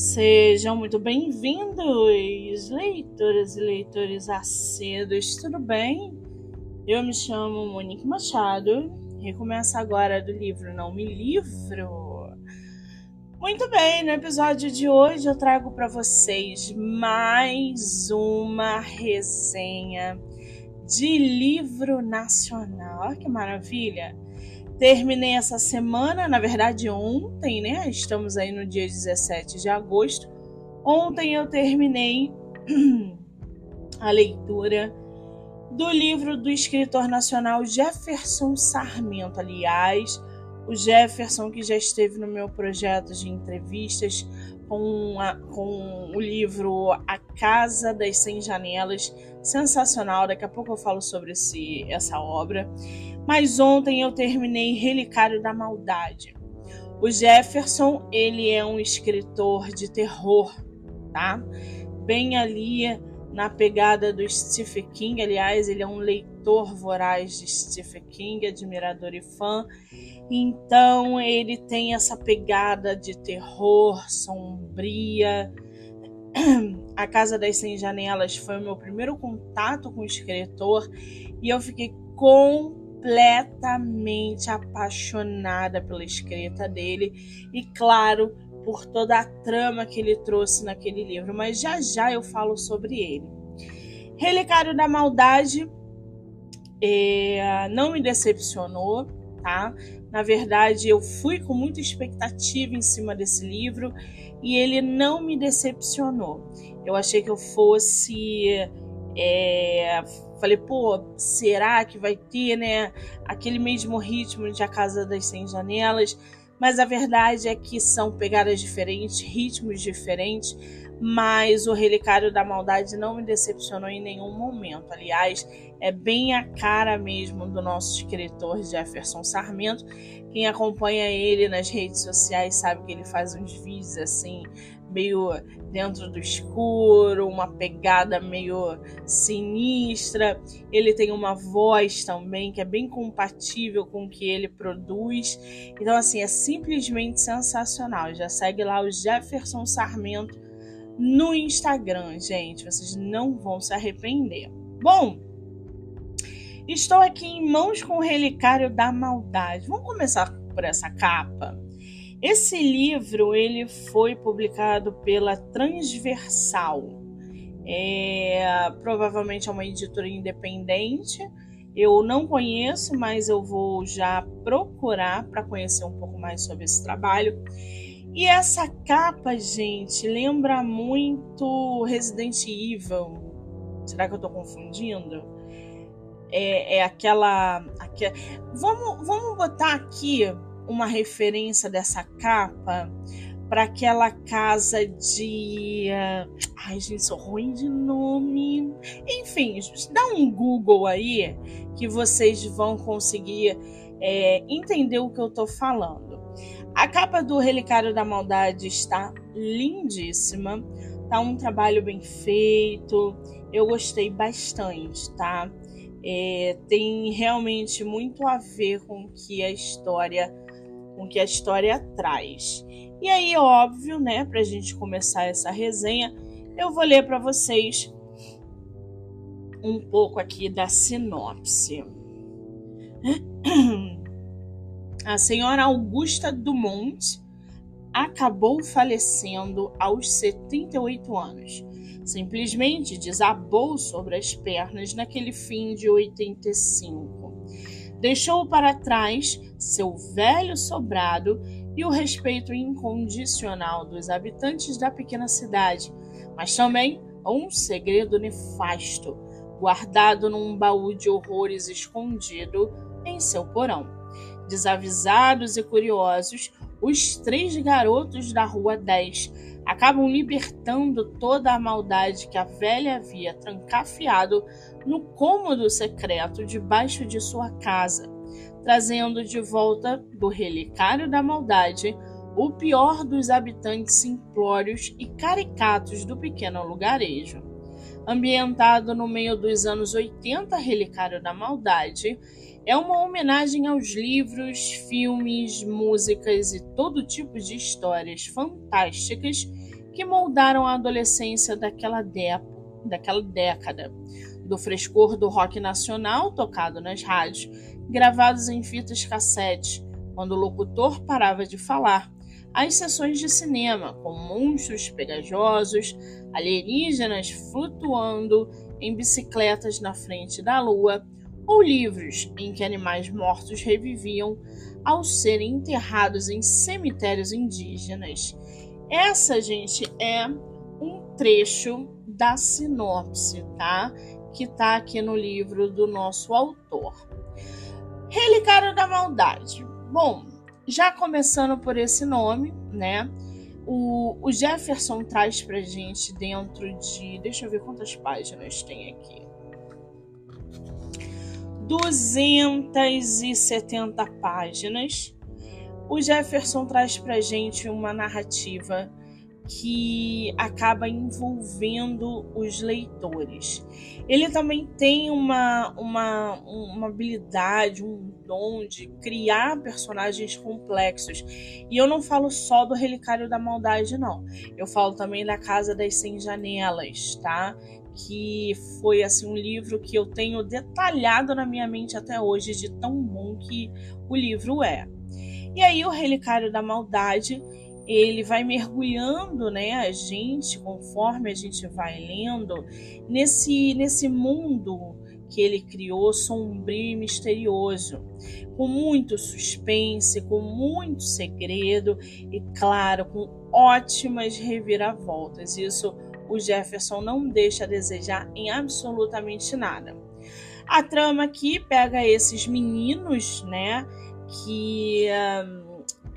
Sejam muito bem-vindos, leitoras e leitores acedos, tudo bem? Eu me chamo Monique Machado e começo agora do livro Não Me Livro. Muito bem, no episódio de hoje eu trago para vocês mais uma resenha de livro nacional. Olha que maravilha! Terminei essa semana, na verdade ontem, né? Estamos aí no dia 17 de agosto. Ontem eu terminei a leitura do livro do escritor nacional Jefferson Sarmento. Aliás, o Jefferson que já esteve no meu projeto de entrevistas com, a, com o livro A Casa das Cem Janelas, sensacional. Daqui a pouco eu falo sobre esse, essa obra. Mas ontem eu terminei Relicário da Maldade. O Jefferson, ele é um escritor de terror, tá? Bem ali na pegada do Stephen King. Aliás, ele é um leitor voraz de Stephen King, admirador e fã. Então, ele tem essa pegada de terror, sombria. A Casa das Cem Janelas foi o meu primeiro contato com o escritor e eu fiquei com completamente apaixonada pela escrita dele e, claro, por toda a trama que ele trouxe naquele livro. Mas já já eu falo sobre ele. Relicário da Maldade é, não me decepcionou, tá? Na verdade, eu fui com muita expectativa em cima desse livro e ele não me decepcionou. Eu achei que eu fosse é, falei, pô, será que vai ter, né, aquele mesmo ritmo de A Casa das Cem Janelas? Mas a verdade é que são pegadas diferentes, ritmos diferentes, mas o Relicário da Maldade não me decepcionou em nenhum momento. Aliás, é bem a cara mesmo do nosso escritor Jefferson Sarmento. Quem acompanha ele nas redes sociais sabe que ele faz uns vídeos assim, meio dentro do escuro, uma pegada meio sinistra. Ele tem uma voz também que é bem compatível com o que ele produz. Então, assim, é simplesmente sensacional. Já segue lá o Jefferson Sarmento no Instagram, gente. Vocês não vão se arrepender. Bom, estou aqui em mãos com o Relicário da Maldade. Vamos começar por essa capa. Esse livro ele foi publicado pela Transversal. É, provavelmente é uma editora independente. Eu não conheço, mas eu vou já procurar para conhecer um pouco mais sobre esse trabalho. E essa capa, gente, lembra muito Resident Evil. Será que eu estou confundindo? É, é aquela, aquela. Vamos, vamos botar aqui uma referência dessa capa para aquela casa de. Ai, gente, sou ruim de nome. Enfim, dá um Google aí que vocês vão conseguir é, entender o que eu estou falando. A capa do Relicário da Maldade está lindíssima, tá um trabalho bem feito, eu gostei bastante, tá? É, tem realmente muito a ver com o que a história com que a história traz. E aí, óbvio, né, para a gente começar essa resenha, eu vou ler para vocês um pouco aqui da sinopse. A senhora Augusta Dumont acabou falecendo aos 78 anos. Simplesmente desabou sobre as pernas naquele fim de 85 Deixou para trás seu velho sobrado e o respeito incondicional dos habitantes da pequena cidade, mas também um segredo nefasto, guardado num baú de horrores escondido em seu porão. Desavisados e curiosos, os três garotos da Rua 10 acabam libertando toda a maldade que a velha havia trancafiado no cômodo secreto debaixo de sua casa, trazendo de volta do relicário da maldade o pior dos habitantes simplórios e caricatos do pequeno lugarejo. Ambientado no meio dos anos 80, Relicário da Maldade é uma homenagem aos livros, filmes, músicas e todo tipo de histórias fantásticas que moldaram a adolescência daquela, daquela década. Do frescor do rock nacional tocado nas rádios, gravados em fitas cassete, quando o locutor parava de falar, às sessões de cinema, com monstros pegajosos, alienígenas flutuando em bicicletas na frente da lua, ou livros em que animais mortos reviviam ao serem enterrados em cemitérios indígenas. Essa, gente, é um trecho da sinopse, tá? Que tá aqui no livro do nosso autor. Relicário da Maldade. Bom, já começando por esse nome, né? O, o Jefferson traz pra gente dentro de. Deixa eu ver quantas páginas tem aqui. 270 páginas. O Jefferson traz pra gente uma narrativa que acaba envolvendo os leitores. Ele também tem uma, uma, uma habilidade, um dom de criar personagens complexos. E eu não falo só do Relicário da Maldade, não. Eu falo também da Casa das Cem Janelas, tá? Que foi assim um livro que eu tenho detalhado na minha mente até hoje, de tão bom que o livro é. E aí, o Relicário da Maldade ele vai mergulhando, né, a gente, conforme a gente vai lendo, nesse, nesse mundo que ele criou, sombrio e misterioso, com muito suspense, com muito segredo e, claro, com ótimas reviravoltas. Isso o Jefferson não deixa a desejar em absolutamente nada. A trama aqui pega esses meninos, né, que. Um,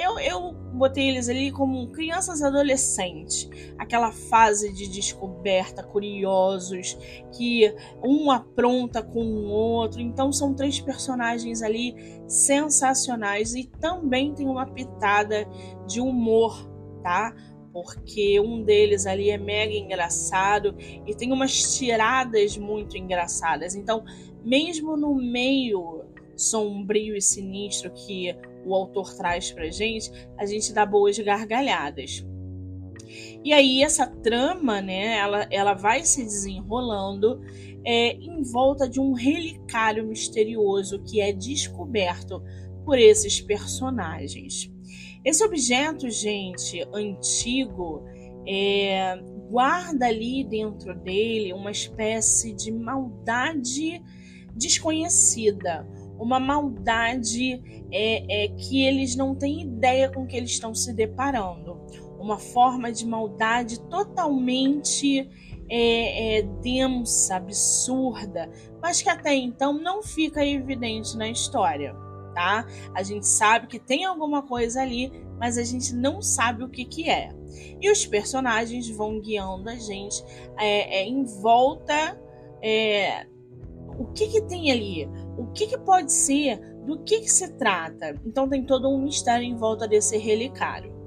eu, eu botei eles ali como crianças adolescentes, aquela fase de descoberta, curiosos, que um apronta com o outro. Então são três personagens ali sensacionais e também tem uma pitada de humor, tá? Porque um deles ali é mega engraçado e tem umas tiradas muito engraçadas. Então, mesmo no meio sombrio e sinistro que o autor traz pra gente, a gente dá boas gargalhadas. E aí essa trama, né, ela, ela vai se desenrolando é, em volta de um relicário misterioso que é descoberto por esses personagens. Esse objeto, gente, antigo, é, guarda ali dentro dele uma espécie de maldade desconhecida, uma maldade é, é, que eles não têm ideia com que eles estão se deparando. Uma forma de maldade totalmente é, é, densa, absurda, mas que até então não fica evidente na história, tá? A gente sabe que tem alguma coisa ali, mas a gente não sabe o que, que é. E os personagens vão guiando a gente é, é em volta. O que, que tem ali? O que, que pode ser, do que, que se trata. Então tem todo um mistério em volta desse relicário.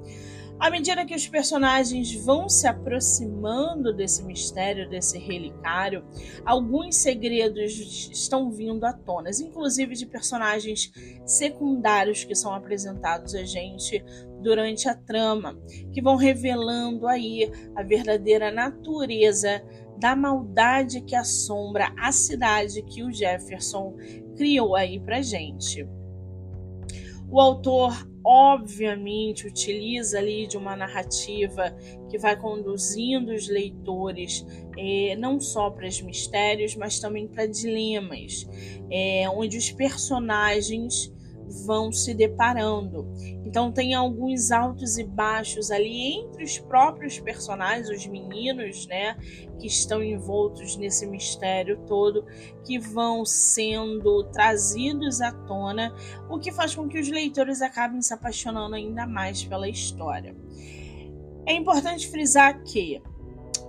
À medida que os personagens vão se aproximando desse mistério, desse relicário, alguns segredos estão vindo à tona, inclusive de personagens secundários que são apresentados a gente durante a trama, que vão revelando aí a verdadeira natureza da maldade que assombra a cidade que o Jefferson criou aí pra gente. O autor, obviamente, utiliza ali de uma narrativa que vai conduzindo os leitores é, não só para os mistérios, mas também para dilemas, é, onde os personagens vão se deparando. Então tem alguns altos e baixos ali entre os próprios personagens, os meninos, né, que estão envoltos nesse mistério todo, que vão sendo trazidos à tona, o que faz com que os leitores acabem se apaixonando ainda mais pela história. É importante frisar que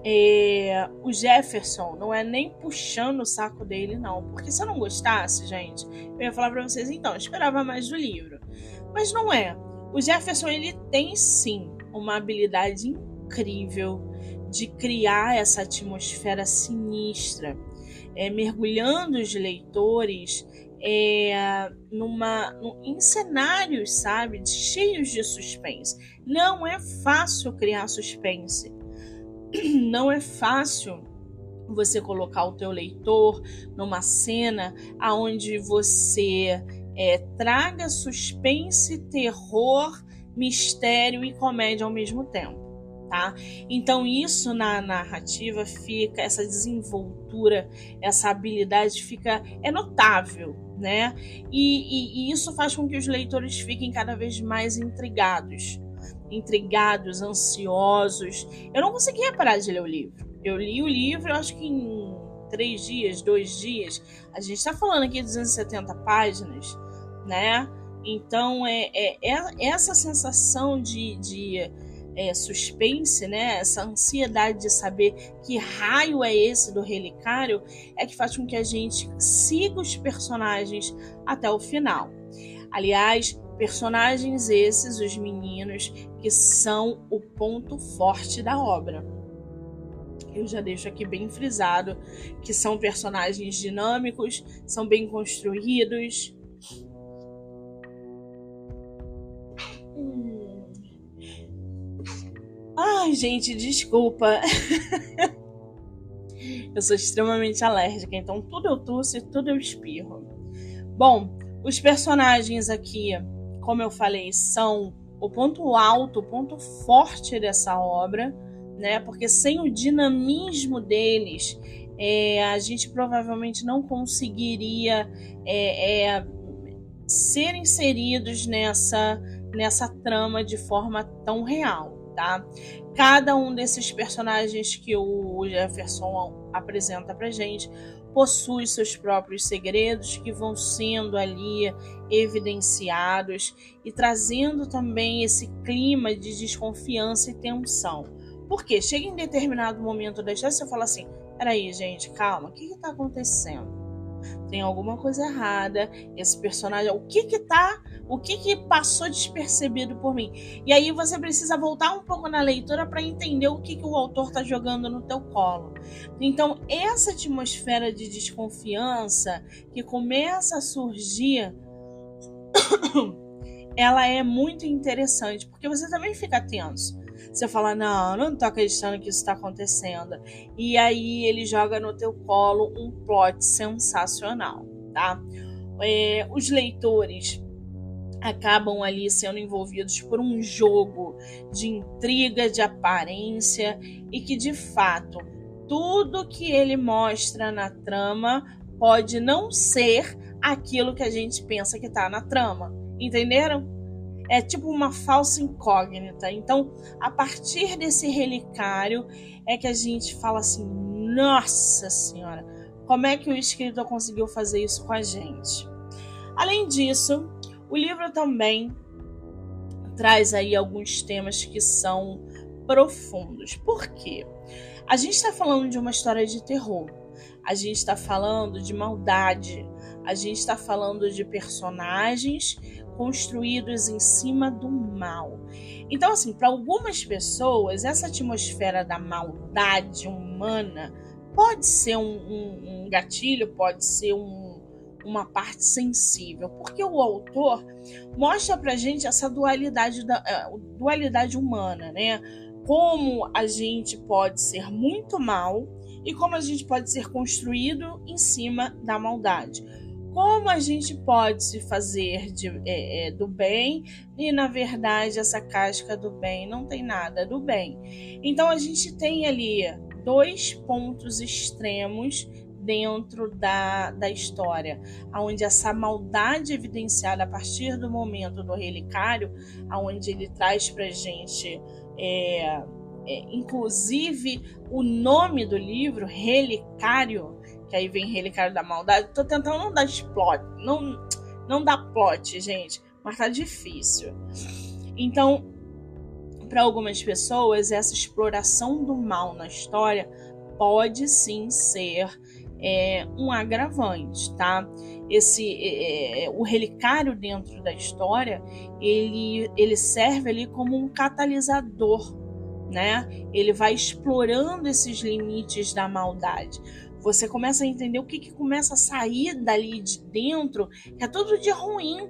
é, o Jefferson não é nem puxando o saco dele, não. Porque se eu não gostasse, gente, eu ia falar pra vocês, então, esperava mais do livro. Mas não é. O Jefferson, ele tem sim uma habilidade incrível de criar essa atmosfera sinistra, é, mergulhando os leitores é, numa, em cenários, sabe, cheios de suspense. Não é fácil criar suspense não é fácil você colocar o teu leitor numa cena aonde você é, traga suspense, terror, mistério e comédia ao mesmo tempo. Tá? Então isso na narrativa fica essa desenvoltura, essa habilidade fica é notável, né? E, e, e isso faz com que os leitores fiquem cada vez mais intrigados, intrigados, ansiosos. Eu não conseguia parar de ler o livro. Eu li o livro, acho que em três dias, dois dias. A gente está falando aqui de 270 páginas, né? Então é, é, é essa sensação de, de é, suspense, né? Essa ansiedade de saber que raio é esse do relicário é que faz com que a gente siga os personagens até o final. Aliás, personagens esses, os meninos, que são o ponto forte da obra eu já deixo aqui bem frisado que são personagens dinâmicos, são bem construídos. Hum. Ai, gente, desculpa. eu sou extremamente alérgica, então tudo eu tosse, tudo eu espirro. Bom, os personagens aqui, como eu falei, são o ponto alto, o ponto forte dessa obra né? Porque sem o dinamismo deles, é, a gente provavelmente não conseguiria é, é, ser inseridos nessa, nessa trama de forma tão real, tá? Cada um desses personagens que o Jefferson apresenta pra gente possui seus próprios segredos que vão sendo ali evidenciados e trazendo também esse clima de desconfiança e tensão. Porque chega em determinado momento da história, você fala assim: peraí, gente, calma, o que está acontecendo? Tem alguma coisa errada, esse personagem, o que que tá, o que que passou despercebido por mim? E aí você precisa voltar um pouco na leitura para entender o que que o autor tá jogando no teu colo. Então, essa atmosfera de desconfiança que começa a surgir ela é muito interessante, porque você também fica tenso. Você fala, não, não tô acreditando que isso está acontecendo. E aí ele joga no teu colo um plot sensacional, tá? É, os leitores acabam ali sendo envolvidos por um jogo de intriga, de aparência e que de fato tudo que ele mostra na trama pode não ser aquilo que a gente pensa que tá na trama. Entenderam? É tipo uma falsa incógnita. Então, a partir desse relicário é que a gente fala assim: nossa senhora, como é que o escritor conseguiu fazer isso com a gente? Além disso, o livro também traz aí alguns temas que são profundos. Por quê? A gente está falando de uma história de terror, a gente está falando de maldade, a gente está falando de personagens construídos em cima do mal. Então, assim, para algumas pessoas, essa atmosfera da maldade humana pode ser um, um, um gatilho, pode ser um, uma parte sensível, porque o autor mostra para gente essa dualidade, da, uh, dualidade humana, né? Como a gente pode ser muito mal e como a gente pode ser construído em cima da maldade como a gente pode se fazer de, é, é, do bem e na verdade essa casca do bem não tem nada do bem. Então a gente tem ali dois pontos extremos dentro da, da história, onde essa maldade evidenciada a partir do momento do relicário, onde ele traz para gente é, é, inclusive o nome do livro, Relicário, que aí vem Relicário da Maldade. Tô tentando não dar plot, não, não dar plot, gente, mas tá difícil. Então, para algumas pessoas, essa exploração do mal na história pode sim ser é, um agravante, tá? Esse é, é, o relicário dentro da história ele, ele serve ali como um catalisador, né? Ele vai explorando esses limites da maldade. Você começa a entender o que, que começa a sair dali de dentro, que é tudo de ruim.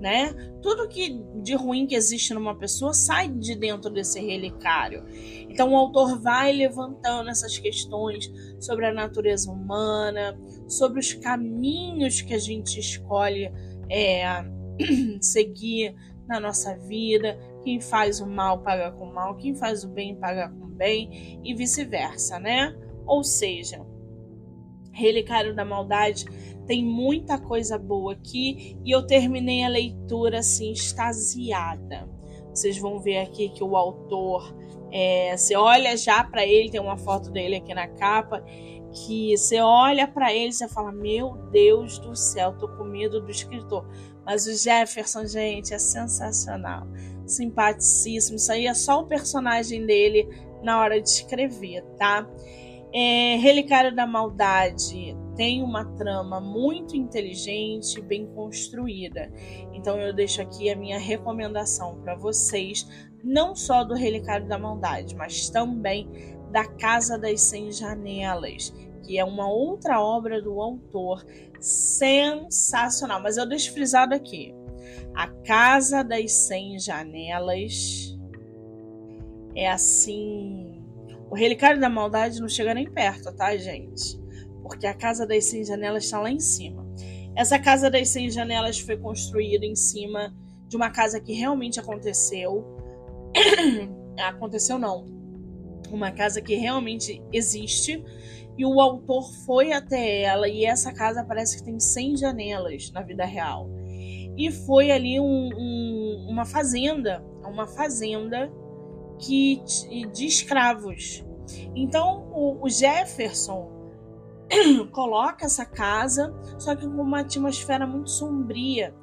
né? Tudo que de ruim que existe numa pessoa sai de dentro desse relicário. Então o autor vai levantando essas questões sobre a natureza humana, sobre os caminhos que a gente escolhe é, seguir na nossa vida. Quem faz o mal paga com mal, quem faz o bem paga com bem e vice-versa, né? Ou seja, Relicário da Maldade tem muita coisa boa aqui e eu terminei a leitura assim extasiada. Vocês vão ver aqui que o autor, é, você olha já para ele, tem uma foto dele aqui na capa, que você olha para ele e você fala: Meu Deus do céu, tô com medo do escritor. Mas o Jefferson, gente, é sensacional, simpaticíssimo. Isso aí é só o personagem dele na hora de escrever, tá? É, Relicário da Maldade tem uma trama muito inteligente, bem construída. Então eu deixo aqui a minha recomendação para vocês, não só do Relicário da Maldade, mas também da Casa das Cem Janelas, que é uma outra obra do autor sensacional. Mas eu deixo frisado aqui: A Casa das Cem Janelas é assim. O Relicário da Maldade não chega nem perto, tá, gente? porque a Casa das 100 Janelas está lá em cima. Essa Casa das 100 Janelas foi construída em cima de uma casa que realmente aconteceu. aconteceu não. Uma casa que realmente existe. E o autor foi até ela e essa casa parece que tem 100 janelas na vida real. E foi ali um, um, uma fazenda, uma fazenda que de escravos. Então o, o Jefferson coloca essa casa, só que com uma atmosfera muito sombria,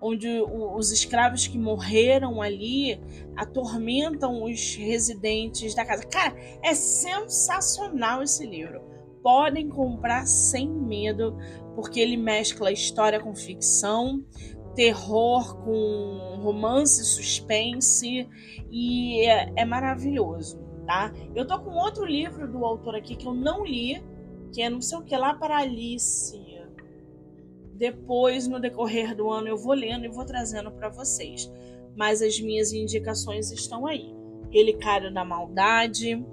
onde os escravos que morreram ali atormentam os residentes da casa. Cara, é sensacional esse livro. Podem comprar sem medo, porque ele mescla história com ficção, terror com romance, suspense e é, é maravilhoso, tá? Eu tô com outro livro do autor aqui que eu não li, que é não sei o que lá para Alice. Depois, no decorrer do ano, eu vou lendo e vou trazendo para vocês. Mas as minhas indicações estão aí: Relicário da Maldade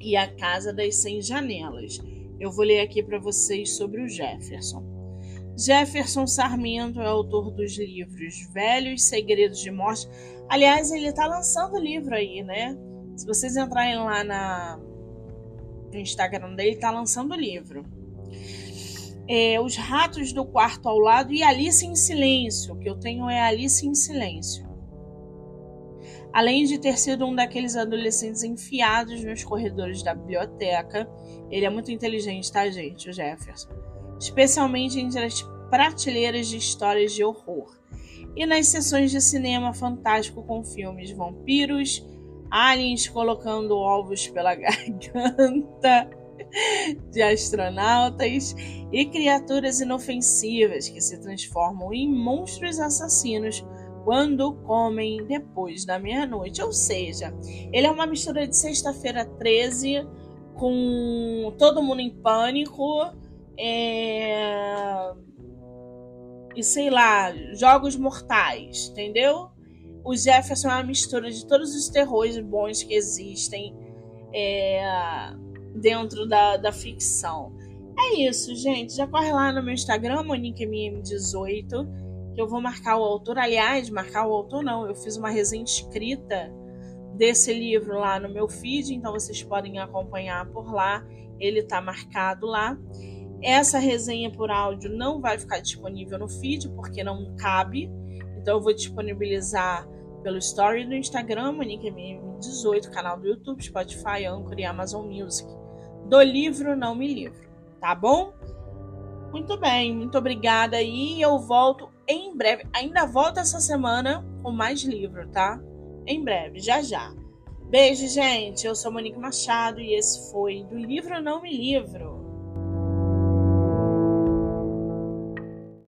e A Casa das Cem Janelas. Eu vou ler aqui para vocês sobre o Jefferson. Jefferson Sarmento é autor dos livros Velhos Segredos de Morte. Aliás, ele está lançando livro aí, né? Se vocês entrarem lá na, no Instagram dele, tá lançando o livro. É, Os Ratos do Quarto ao Lado e Alice em Silêncio. O que eu tenho é Alice em Silêncio. Além de ter sido um daqueles adolescentes enfiados nos corredores da biblioteca, ele é muito inteligente, tá, gente? O Jefferson. Especialmente entre as prateleiras de histórias de horror. E nas sessões de cinema fantástico com filmes vampiros, aliens colocando ovos pela garganta de astronautas e criaturas inofensivas que se transformam em monstros assassinos quando comem depois da meia-noite. Ou seja, ele é uma mistura de Sexta-feira 13 com Todo Mundo em Pânico é... e sei lá, Jogos Mortais, entendeu? o Jefferson é uma mistura de todos os terrores bons que existem é, dentro da, da ficção. É isso, gente. Já corre lá no meu Instagram, MoniqueMM18, que eu vou marcar o autor. Aliás, marcar o autor não, eu fiz uma resenha escrita desse livro lá no meu feed, então vocês podem acompanhar por lá. Ele tá marcado lá. Essa resenha por áudio não vai ficar disponível no feed porque não cabe. Então eu vou disponibilizar pelo story do Instagram, MoniqueMM18, canal do YouTube, Spotify, Anchor e Amazon Music. Do livro Não Me Livro, tá bom? Muito bem, muito obrigada e eu volto em breve. Ainda volto essa semana com mais livro, tá? Em breve, já já. Beijo, gente. Eu sou Monique Machado e esse foi do livro Não Me Livro.